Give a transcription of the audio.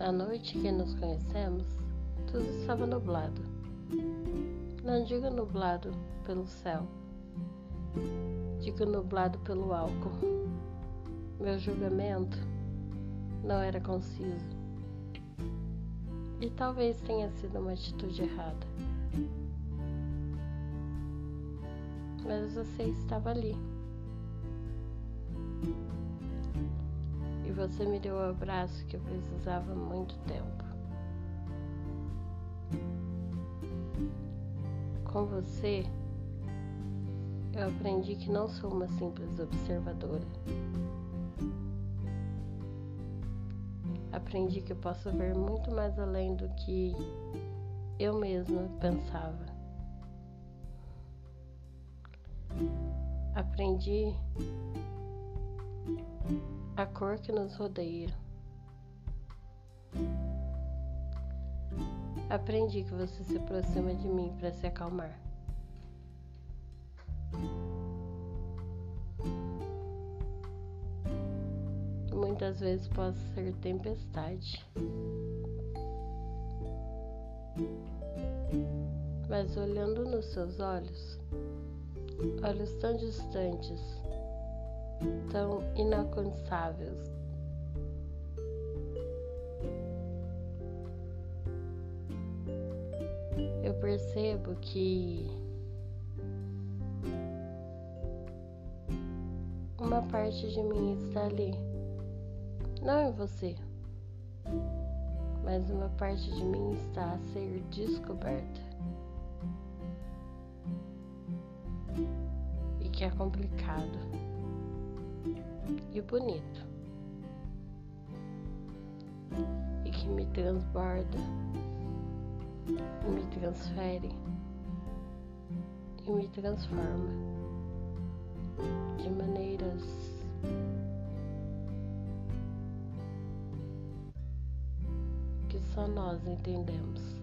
A noite que nos conhecemos, tudo estava nublado. Não digo nublado pelo céu, digo nublado pelo álcool. Meu julgamento não era conciso. E talvez tenha sido uma atitude errada. Mas você estava ali. Você me deu o abraço que eu precisava há muito tempo. Com você, eu aprendi que não sou uma simples observadora. Aprendi que eu posso ver muito mais além do que eu mesma pensava. Aprendi a cor que nos rodeia. Aprendi que você se aproxima de mim para se acalmar. Muitas vezes posso ser tempestade. Mas olhando nos seus olhos, olhos tão distantes, tão inalcançáveis. Eu percebo que uma parte de mim está ali, não em você, mas uma parte de mim está a ser descoberta. E que é complicado e bonito e que me transborda me transfere e me transforma de maneiras que só nós entendemos.